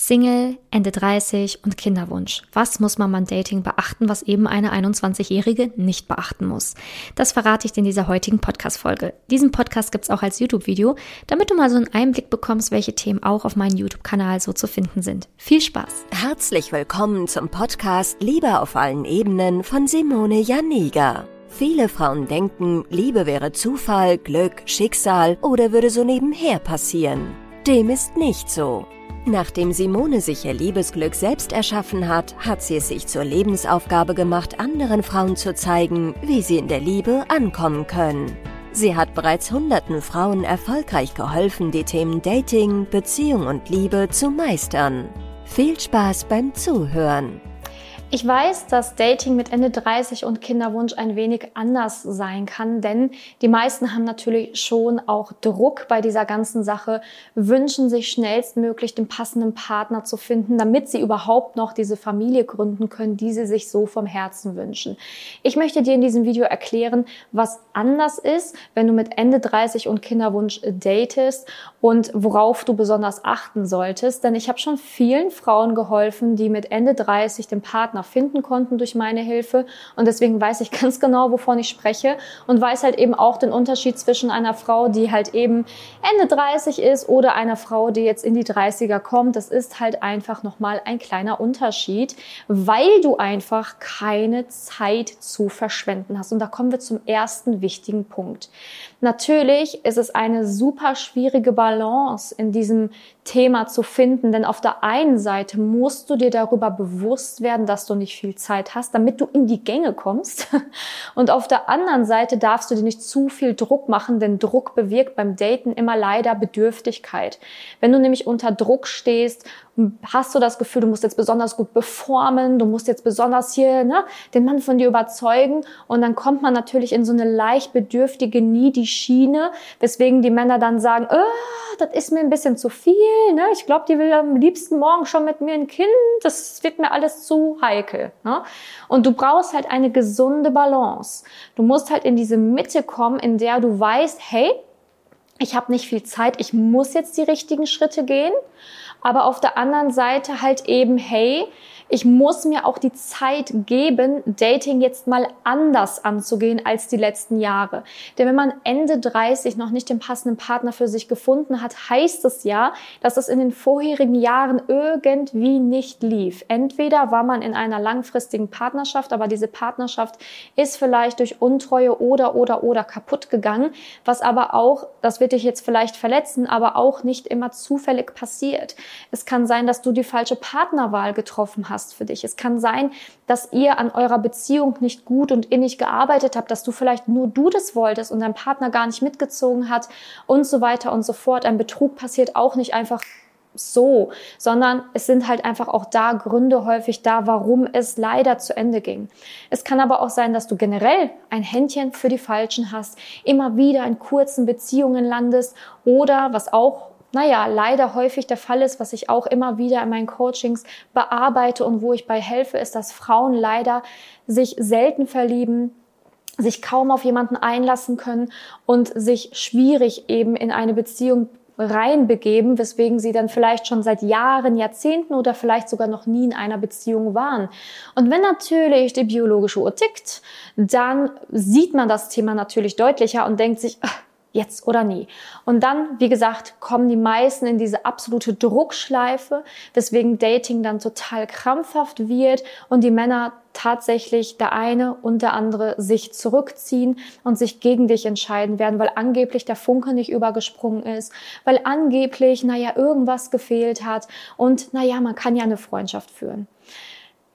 Single, Ende 30 und Kinderwunsch. Was muss man beim Dating beachten, was eben eine 21-Jährige nicht beachten muss? Das verrate ich dir in dieser heutigen Podcast-Folge. Diesen Podcast gibt's auch als YouTube-Video, damit du mal so einen Einblick bekommst, welche Themen auch auf meinem YouTube-Kanal so zu finden sind. Viel Spaß! Herzlich willkommen zum Podcast Liebe auf allen Ebenen von Simone Janiga. Viele Frauen denken, Liebe wäre Zufall, Glück, Schicksal oder würde so nebenher passieren. Dem ist nicht so. Nachdem Simone sich ihr Liebesglück selbst erschaffen hat, hat sie es sich zur Lebensaufgabe gemacht, anderen Frauen zu zeigen, wie sie in der Liebe ankommen können. Sie hat bereits hunderten Frauen erfolgreich geholfen, die Themen Dating, Beziehung und Liebe zu meistern. Viel Spaß beim Zuhören! Ich weiß, dass Dating mit Ende 30 und Kinderwunsch ein wenig anders sein kann, denn die meisten haben natürlich schon auch Druck bei dieser ganzen Sache, wünschen sich schnellstmöglich den passenden Partner zu finden, damit sie überhaupt noch diese Familie gründen können, die sie sich so vom Herzen wünschen. Ich möchte dir in diesem Video erklären, was anders ist, wenn du mit Ende 30 und Kinderwunsch datest und worauf du besonders achten solltest, denn ich habe schon vielen Frauen geholfen, die mit Ende 30 den Partner Partner finden konnten durch meine Hilfe. Und deswegen weiß ich ganz genau, wovon ich spreche und weiß halt eben auch den Unterschied zwischen einer Frau, die halt eben Ende 30 ist oder einer Frau, die jetzt in die 30er kommt. Das ist halt einfach nochmal ein kleiner Unterschied, weil du einfach keine Zeit zu verschwenden hast. Und da kommen wir zum ersten wichtigen Punkt. Natürlich ist es eine super schwierige Balance in diesem Thema zu finden, denn auf der einen Seite musst du dir darüber bewusst werden, dass du nicht viel Zeit hast, damit du in die Gänge kommst. Und auf der anderen Seite darfst du dir nicht zu viel Druck machen, denn Druck bewirkt beim Daten immer leider Bedürftigkeit. Wenn du nämlich unter Druck stehst hast du das Gefühl, du musst jetzt besonders gut performen, du musst jetzt besonders hier ne, den Mann von dir überzeugen und dann kommt man natürlich in so eine leicht bedürftige, needy Schiene, weswegen die Männer dann sagen, oh, das ist mir ein bisschen zu viel, ne? ich glaube, die will am liebsten morgen schon mit mir ein Kind, das wird mir alles zu heikel. Ne? Und du brauchst halt eine gesunde Balance. Du musst halt in diese Mitte kommen, in der du weißt, hey, ich habe nicht viel Zeit, ich muss jetzt die richtigen Schritte gehen aber auf der anderen Seite halt eben, hey, ich muss mir auch die Zeit geben, Dating jetzt mal anders anzugehen als die letzten Jahre. Denn wenn man Ende 30 noch nicht den passenden Partner für sich gefunden hat, heißt es ja, dass es in den vorherigen Jahren irgendwie nicht lief. Entweder war man in einer langfristigen Partnerschaft, aber diese Partnerschaft ist vielleicht durch Untreue oder oder oder kaputt gegangen, was aber auch, das wird dich jetzt vielleicht verletzen, aber auch nicht immer zufällig passiert. Es kann sein, dass du die falsche Partnerwahl getroffen hast hast für dich. Es kann sein, dass ihr an eurer Beziehung nicht gut und innig gearbeitet habt, dass du vielleicht nur du das wolltest und dein Partner gar nicht mitgezogen hat und so weiter und so fort. Ein Betrug passiert auch nicht einfach so, sondern es sind halt einfach auch da Gründe häufig da, warum es leider zu Ende ging. Es kann aber auch sein, dass du generell ein Händchen für die Falschen hast, immer wieder in kurzen Beziehungen landest oder was auch naja, leider häufig der Fall ist, was ich auch immer wieder in meinen Coachings bearbeite und wo ich bei helfe, ist, dass Frauen leider sich selten verlieben, sich kaum auf jemanden einlassen können und sich schwierig eben in eine Beziehung reinbegeben, weswegen sie dann vielleicht schon seit Jahren, Jahrzehnten oder vielleicht sogar noch nie in einer Beziehung waren. Und wenn natürlich die biologische Uhr tickt, dann sieht man das Thema natürlich deutlicher und denkt sich, jetzt oder nie. Und dann, wie gesagt, kommen die meisten in diese absolute Druckschleife, weswegen Dating dann total krampfhaft wird und die Männer tatsächlich der eine und der andere sich zurückziehen und sich gegen dich entscheiden werden, weil angeblich der Funke nicht übergesprungen ist, weil angeblich, naja, irgendwas gefehlt hat und naja, man kann ja eine Freundschaft führen.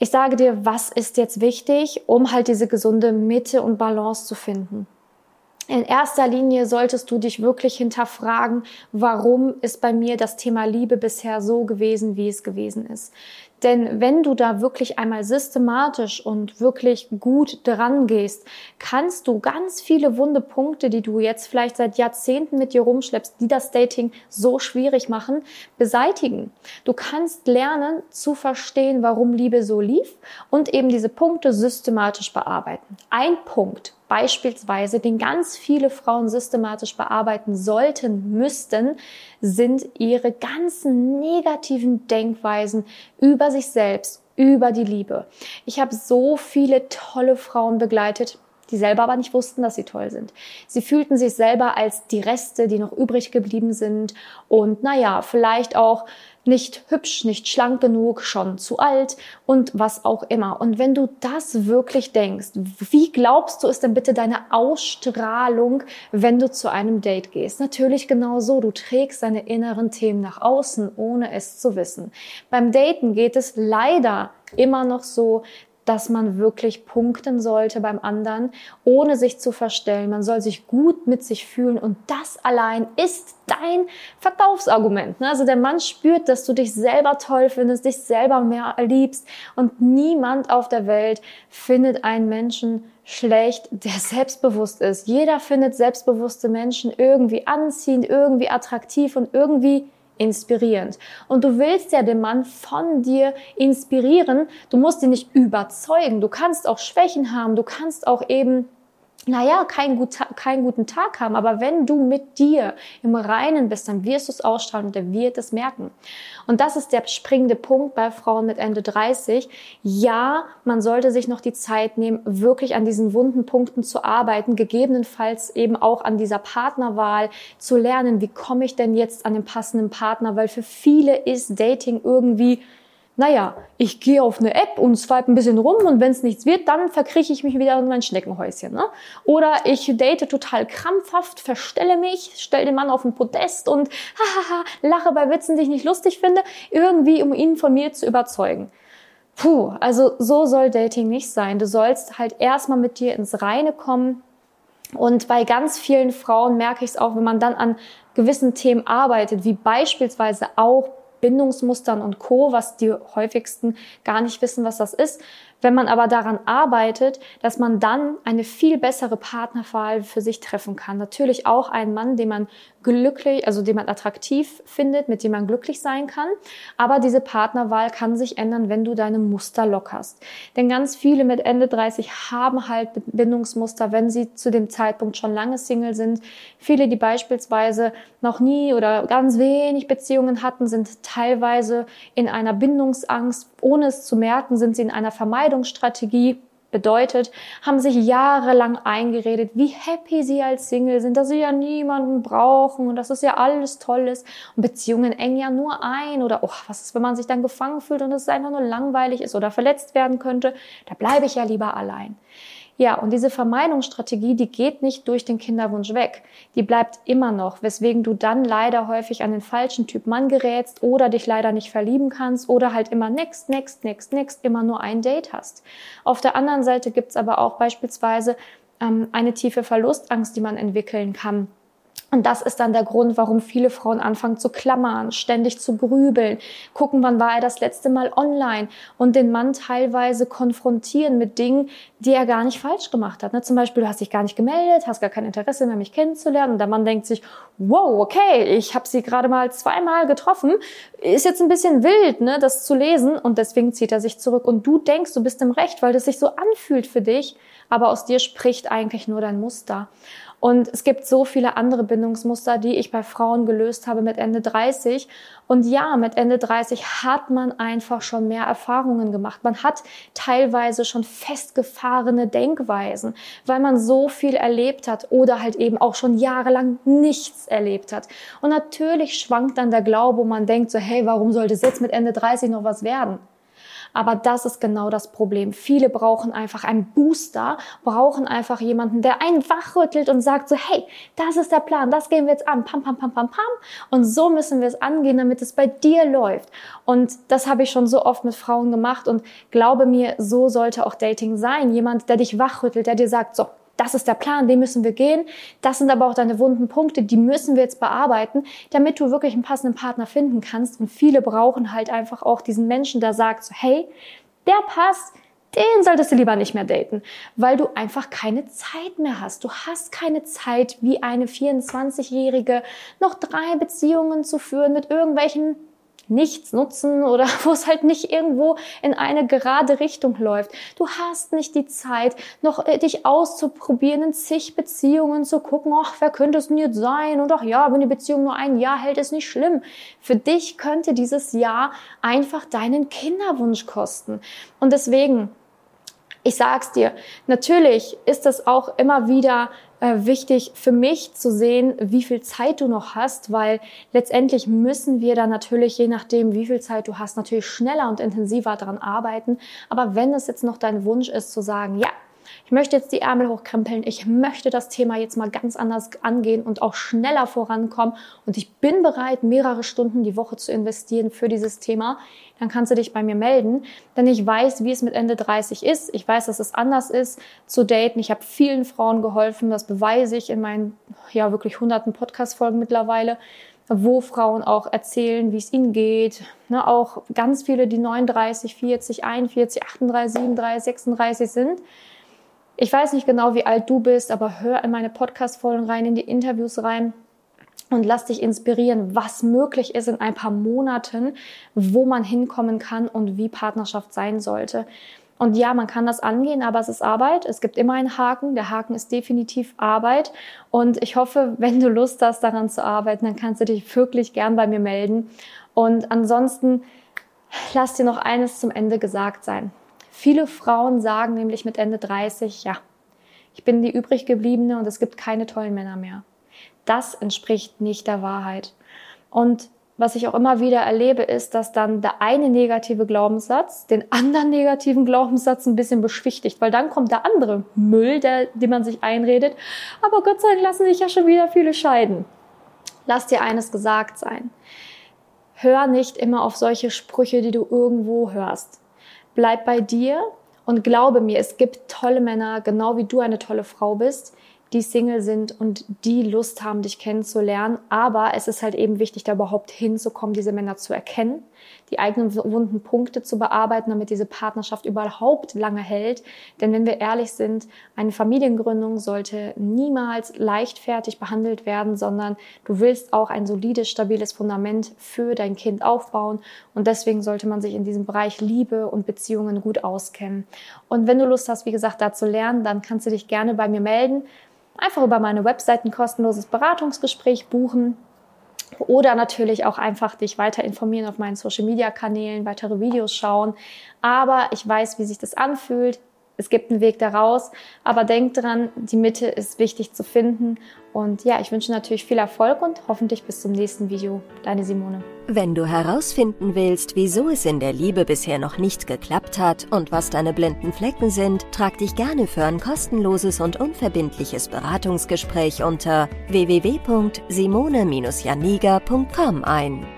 Ich sage dir, was ist jetzt wichtig, um halt diese gesunde Mitte und Balance zu finden? In erster Linie solltest du dich wirklich hinterfragen, warum ist bei mir das Thema Liebe bisher so gewesen, wie es gewesen ist. Denn wenn du da wirklich einmal systematisch und wirklich gut dran gehst, kannst du ganz viele wunde Punkte, die du jetzt vielleicht seit Jahrzehnten mit dir rumschleppst, die das Dating so schwierig machen, beseitigen. Du kannst lernen zu verstehen, warum Liebe so lief und eben diese Punkte systematisch bearbeiten. Ein Punkt, beispielsweise, den ganz viele Frauen systematisch bearbeiten sollten, müssten, sind ihre ganzen negativen Denkweisen über sich selbst, über die Liebe. Ich habe so viele tolle Frauen begleitet, die selber aber nicht wussten, dass sie toll sind. Sie fühlten sich selber als die Reste, die noch übrig geblieben sind und naja, vielleicht auch nicht hübsch, nicht schlank genug, schon zu alt und was auch immer. Und wenn du das wirklich denkst, wie glaubst du, ist denn bitte deine Ausstrahlung, wenn du zu einem Date gehst? Natürlich genau so. Du trägst deine inneren Themen nach außen, ohne es zu wissen. Beim Daten geht es leider immer noch so, dass man wirklich punkten sollte beim anderen, ohne sich zu verstellen. Man soll sich gut mit sich fühlen und das allein ist dein Verkaufsargument. Ne? Also der Mann spürt, dass du dich selber toll findest, dich selber mehr liebst und niemand auf der Welt findet einen Menschen schlecht, der selbstbewusst ist. Jeder findet selbstbewusste Menschen irgendwie anziehend, irgendwie attraktiv und irgendwie inspirierend. Und du willst ja den Mann von dir inspirieren. Du musst ihn nicht überzeugen. Du kannst auch Schwächen haben. Du kannst auch eben naja, keinen, gut, keinen guten Tag haben, aber wenn du mit dir im Reinen bist, dann wirst du es ausstrahlen und er wird es merken. Und das ist der springende Punkt bei Frauen mit Ende 30. Ja, man sollte sich noch die Zeit nehmen, wirklich an diesen wunden Punkten zu arbeiten, gegebenenfalls eben auch an dieser Partnerwahl zu lernen, wie komme ich denn jetzt an den passenden Partner, weil für viele ist Dating irgendwie naja, ich gehe auf eine App und swipe ein bisschen rum und wenn es nichts wird, dann verkrieche ich mich wieder in mein Schneckenhäuschen. Ne? Oder ich date total krampfhaft, verstelle mich, stelle den Mann auf ein Podest und hahaha, lache bei Witzen, die ich nicht lustig finde, irgendwie um ihn von mir zu überzeugen. Puh, also so soll Dating nicht sein. Du sollst halt erstmal mit dir ins Reine kommen. Und bei ganz vielen Frauen merke ich es auch, wenn man dann an gewissen Themen arbeitet, wie beispielsweise auch Bindungsmustern und Co., was die häufigsten gar nicht wissen, was das ist. Wenn man aber daran arbeitet, dass man dann eine viel bessere Partnerwahl für sich treffen kann. Natürlich auch einen Mann, den man glücklich, also den man attraktiv findet, mit dem man glücklich sein kann. Aber diese Partnerwahl kann sich ändern, wenn du deine Muster lockerst. Denn ganz viele mit Ende 30 haben halt Bindungsmuster, wenn sie zu dem Zeitpunkt schon lange Single sind. Viele, die beispielsweise noch nie oder ganz wenig Beziehungen hatten, sind teilweise in einer Bindungsangst. Ohne es zu merken, sind sie in einer Vermeidungsstrategie Bedeutet, haben sich jahrelang eingeredet, wie happy sie als Single sind, dass sie ja niemanden brauchen und dass es ja alles toll ist. Und Beziehungen engen ja nur ein oder, oh, was ist, wenn man sich dann gefangen fühlt und es einfach nur langweilig ist oder verletzt werden könnte? Da bleibe ich ja lieber allein. Ja, und diese Vermeidungsstrategie, die geht nicht durch den Kinderwunsch weg. Die bleibt immer noch, weswegen du dann leider häufig an den falschen Typ Mann gerätst oder dich leider nicht verlieben kannst oder halt immer next, next, next, next, immer nur ein Date hast. Auf der anderen Seite gibt's aber auch beispielsweise ähm, eine tiefe Verlustangst, die man entwickeln kann und das ist dann der Grund, warum viele Frauen anfangen zu klammern, ständig zu grübeln, gucken, wann war er das letzte Mal online und den Mann teilweise konfrontieren mit Dingen, die er gar nicht falsch gemacht hat. Ne? Zum Beispiel, du hast dich gar nicht gemeldet, hast gar kein Interesse mehr, mich kennenzulernen. Und der Mann denkt sich, wow, okay, ich habe sie gerade mal zweimal getroffen. Ist jetzt ein bisschen wild, ne, das zu lesen. Und deswegen zieht er sich zurück. Und du denkst, du bist im Recht, weil das sich so anfühlt für dich. Aber aus dir spricht eigentlich nur dein Muster. Und es gibt so viele andere Bindungsmuster, die ich bei Frauen gelöst habe mit Ende 30. Und ja, mit Ende 30 hat man einfach schon mehr Erfahrungen gemacht. Man hat teilweise schon festgefahrene Denkweisen, weil man so viel erlebt hat oder halt eben auch schon jahrelang nichts erlebt hat. Und natürlich schwankt dann der Glaube, wo man denkt so, hey, warum sollte es jetzt mit Ende 30 noch was werden? Aber das ist genau das Problem. Viele brauchen einfach einen Booster, brauchen einfach jemanden, der einen wachrüttelt und sagt so, hey, das ist der Plan, das gehen wir jetzt an, pam, pam, pam, pam, pam. Und so müssen wir es angehen, damit es bei dir läuft. Und das habe ich schon so oft mit Frauen gemacht und glaube mir, so sollte auch Dating sein. Jemand, der dich wachrüttelt, der dir sagt, so, das ist der Plan, den müssen wir gehen. Das sind aber auch deine wunden Punkte, die müssen wir jetzt bearbeiten, damit du wirklich einen passenden Partner finden kannst. Und viele brauchen halt einfach auch diesen Menschen, der sagt so, hey, der passt, den solltest du lieber nicht mehr daten, weil du einfach keine Zeit mehr hast. Du hast keine Zeit, wie eine 24-Jährige noch drei Beziehungen zu führen mit irgendwelchen nichts nutzen oder wo es halt nicht irgendwo in eine gerade Richtung läuft. Du hast nicht die Zeit, noch äh, dich auszuprobieren, in zig Beziehungen zu gucken, ach, wer könnte es denn jetzt sein? Und ach ja, wenn die Beziehung nur ein Jahr hält, ist nicht schlimm. Für dich könnte dieses Jahr einfach deinen Kinderwunsch kosten. Und deswegen, ich sag's dir, natürlich ist das auch immer wieder äh, wichtig für mich zu sehen, wie viel Zeit du noch hast, weil letztendlich müssen wir dann natürlich, je nachdem, wie viel Zeit du hast, natürlich schneller und intensiver daran arbeiten. Aber wenn es jetzt noch dein Wunsch ist zu sagen, ja, ich möchte jetzt die Ärmel hochkrempeln, ich möchte das Thema jetzt mal ganz anders angehen und auch schneller vorankommen und ich bin bereit, mehrere Stunden die Woche zu investieren für dieses Thema, dann kannst du dich bei mir melden, denn ich weiß, wie es mit Ende 30 ist. Ich weiß, dass es anders ist zu daten. Ich habe vielen Frauen geholfen, das beweise ich in meinen ja wirklich hunderten Podcast-Folgen mittlerweile wo Frauen auch erzählen, wie es ihnen geht. Ne, auch ganz viele, die 39, 40, 41, 38, 37, 36 sind, ich weiß nicht genau, wie alt du bist, aber hör in meine Podcast-Folgen rein, in die Interviews rein und lass dich inspirieren, was möglich ist in ein paar Monaten, wo man hinkommen kann und wie Partnerschaft sein sollte. Und ja, man kann das angehen, aber es ist Arbeit. Es gibt immer einen Haken. Der Haken ist definitiv Arbeit. Und ich hoffe, wenn du Lust hast, daran zu arbeiten, dann kannst du dich wirklich gern bei mir melden. Und ansonsten lass dir noch eines zum Ende gesagt sein. Viele Frauen sagen nämlich mit Ende 30, ja, ich bin die übrig gebliebene und es gibt keine tollen Männer mehr. Das entspricht nicht der Wahrheit. Und was ich auch immer wieder erlebe, ist, dass dann der eine negative Glaubenssatz den anderen negativen Glaubenssatz ein bisschen beschwichtigt, weil dann kommt der andere Müll, der, den man sich einredet. Aber Gott sei Dank lassen sich ja schon wieder viele scheiden. Lass dir eines gesagt sein. Hör nicht immer auf solche Sprüche, die du irgendwo hörst bleib bei dir und glaube mir, es gibt tolle Männer, genau wie du eine tolle Frau bist, die Single sind und die Lust haben, dich kennenzulernen. Aber es ist halt eben wichtig, da überhaupt hinzukommen, diese Männer zu erkennen, die eigenen wunden Punkte zu bearbeiten, damit diese Partnerschaft überhaupt lange hält. Denn wenn wir ehrlich sind, eine Familiengründung sollte niemals leichtfertig behandelt werden, sondern du willst auch ein solides, stabiles Fundament für dein Kind aufbauen. Und deswegen sollte man sich in diesem Bereich Liebe und Beziehungen gut auskennen. Und wenn du Lust hast, wie gesagt, da zu lernen, dann kannst du dich gerne bei mir melden einfach über meine Website ein kostenloses Beratungsgespräch buchen oder natürlich auch einfach dich weiter informieren auf meinen Social Media Kanälen, weitere Videos schauen. Aber ich weiß, wie sich das anfühlt. Es gibt einen Weg daraus, aber denk dran, die Mitte ist wichtig zu finden. Und ja, ich wünsche natürlich viel Erfolg und hoffentlich bis zum nächsten Video. Deine Simone. Wenn du herausfinden willst, wieso es in der Liebe bisher noch nicht geklappt hat und was deine blinden Flecken sind, trag dich gerne für ein kostenloses und unverbindliches Beratungsgespräch unter www.simone-janiga.com ein.